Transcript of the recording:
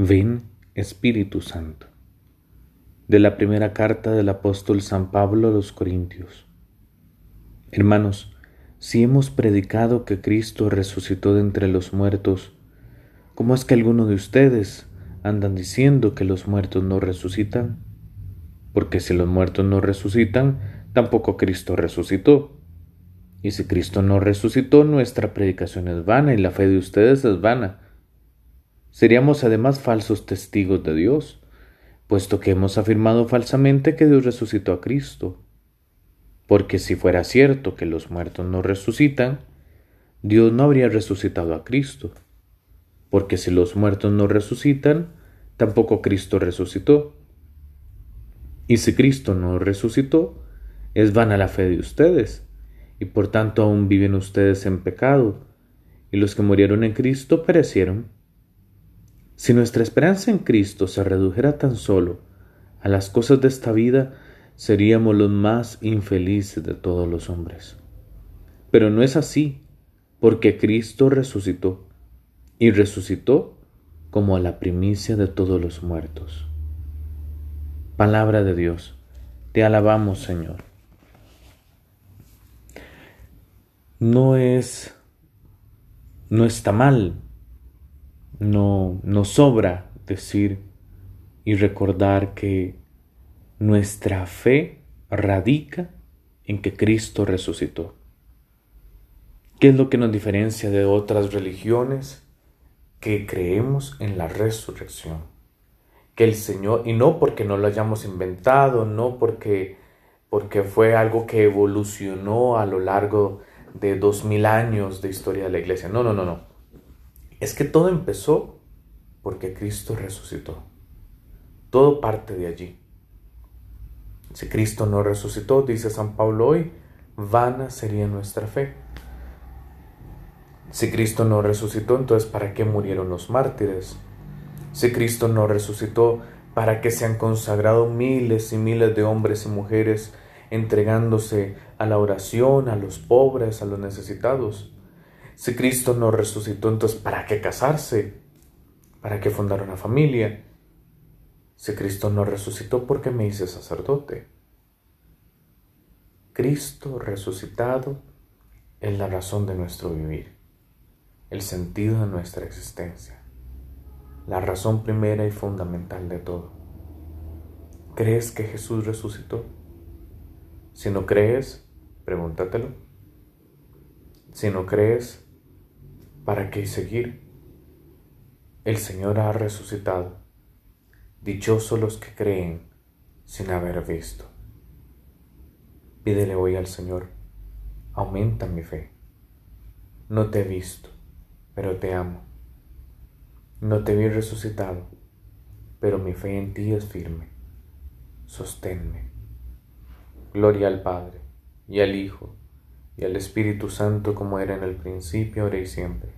Ven Espíritu Santo. De la primera carta del apóstol San Pablo a los Corintios. Hermanos, si hemos predicado que Cristo resucitó de entre los muertos, ¿cómo es que algunos de ustedes andan diciendo que los muertos no resucitan? Porque si los muertos no resucitan, tampoco Cristo resucitó. Y si Cristo no resucitó, nuestra predicación es vana y la fe de ustedes es vana. Seríamos además falsos testigos de Dios, puesto que hemos afirmado falsamente que Dios resucitó a Cristo. Porque si fuera cierto que los muertos no resucitan, Dios no habría resucitado a Cristo. Porque si los muertos no resucitan, tampoco Cristo resucitó. Y si Cristo no resucitó, es vana la fe de ustedes, y por tanto aún viven ustedes en pecado, y los que murieron en Cristo perecieron. Si nuestra esperanza en Cristo se redujera tan solo a las cosas de esta vida, seríamos los más infelices de todos los hombres. Pero no es así, porque Cristo resucitó, y resucitó como a la primicia de todos los muertos. Palabra de Dios, te alabamos Señor. No es, no está mal no nos sobra decir y recordar que nuestra fe radica en que Cristo resucitó. ¿Qué es lo que nos diferencia de otras religiones? Que creemos en la resurrección. Que el Señor, y no porque no lo hayamos inventado, no porque, porque fue algo que evolucionó a lo largo de dos mil años de historia de la iglesia. No, no, no, no es que todo empezó porque Cristo resucitó. Todo parte de allí. Si Cristo no resucitó, dice San Pablo hoy, vana sería nuestra fe. Si Cristo no resucitó, entonces ¿para qué murieron los mártires? Si Cristo no resucitó, ¿para qué se han consagrado miles y miles de hombres y mujeres entregándose a la oración, a los pobres, a los necesitados? Si Cristo no resucitó, entonces ¿para qué casarse? ¿Para qué fundar una familia? Si Cristo no resucitó, ¿por qué me hice sacerdote? Cristo resucitado es la razón de nuestro vivir, el sentido de nuestra existencia, la razón primera y fundamental de todo. ¿Crees que Jesús resucitó? Si no crees, pregúntatelo. Si no crees, ¿Para qué seguir? El Señor ha resucitado. Dichosos los que creen sin haber visto. Pídele hoy al Señor, aumenta mi fe. No te he visto, pero te amo. No te vi resucitado, pero mi fe en ti es firme. Sosténme. Gloria al Padre, y al Hijo, y al Espíritu Santo como era en el principio, ahora y siempre